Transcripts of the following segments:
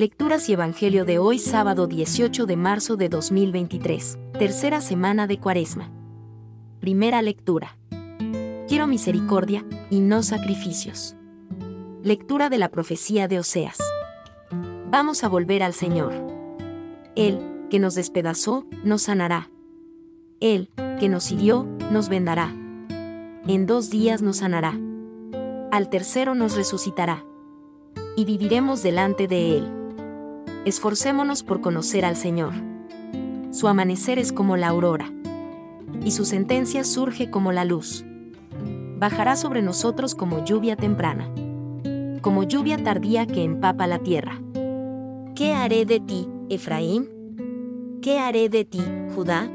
Lecturas y Evangelio de hoy sábado 18 de marzo de 2023, tercera semana de Cuaresma. Primera lectura. Quiero misericordia y no sacrificios. Lectura de la profecía de Oseas. Vamos a volver al Señor. Él, que nos despedazó, nos sanará. Él, que nos hirió, nos vendará. En dos días nos sanará. Al tercero nos resucitará. Y viviremos delante de Él esforcémonos por conocer al Señor. Su amanecer es como la aurora, y su sentencia surge como la luz. Bajará sobre nosotros como lluvia temprana, como lluvia tardía que empapa la tierra. ¿Qué haré de ti, Efraín? ¿Qué haré de ti, Judá?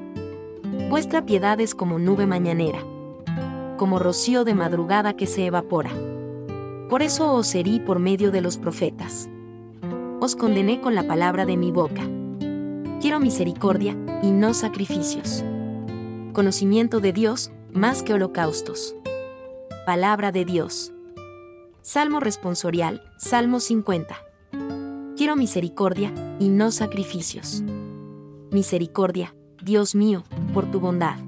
Vuestra piedad es como nube mañanera, como rocío de madrugada que se evapora. Por eso os herí por medio de los profetas condené con la palabra de mi boca. Quiero misericordia y no sacrificios. Conocimiento de Dios más que holocaustos. Palabra de Dios. Salmo responsorial, Salmo 50. Quiero misericordia y no sacrificios. Misericordia, Dios mío, por tu bondad.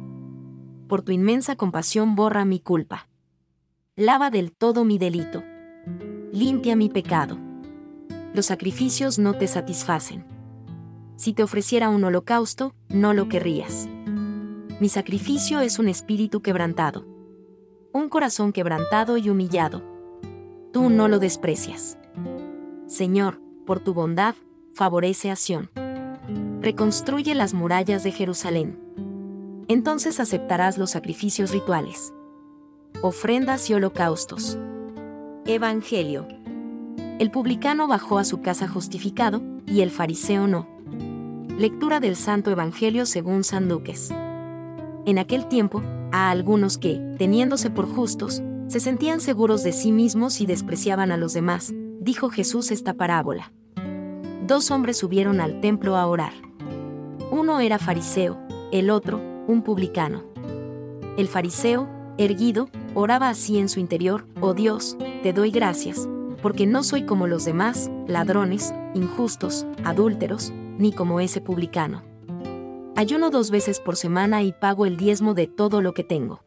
Por tu inmensa compasión borra mi culpa. Lava del todo mi delito. Limpia mi pecado los sacrificios no te satisfacen. Si te ofreciera un holocausto, no lo querrías. Mi sacrificio es un espíritu quebrantado. Un corazón quebrantado y humillado. Tú no lo desprecias. Señor, por tu bondad, favorece a Sión. Reconstruye las murallas de Jerusalén. Entonces aceptarás los sacrificios rituales. Ofrendas y holocaustos. Evangelio el publicano bajó a su casa justificado, y el fariseo no. Lectura del Santo Evangelio según San Lucas. En aquel tiempo, a algunos que, teniéndose por justos, se sentían seguros de sí mismos y despreciaban a los demás, dijo Jesús esta parábola. Dos hombres subieron al templo a orar. Uno era fariseo, el otro, un publicano. El fariseo, erguido, oraba así en su interior, Oh Dios, te doy gracias, porque no soy como los demás, ladrones, injustos, adúlteros, ni como ese publicano. Ayuno dos veces por semana y pago el diezmo de todo lo que tengo.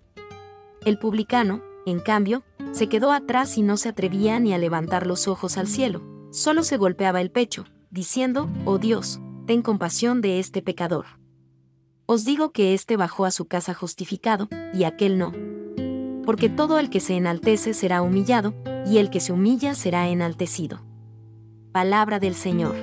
El publicano, en cambio, se quedó atrás y no se atrevía ni a levantar los ojos al cielo, solo se golpeaba el pecho, diciendo, Oh Dios, ten compasión de este pecador. Os digo que éste bajó a su casa justificado, y aquel no. Porque todo el que se enaltece será humillado, y el que se humilla será enaltecido. Palabra del Señor.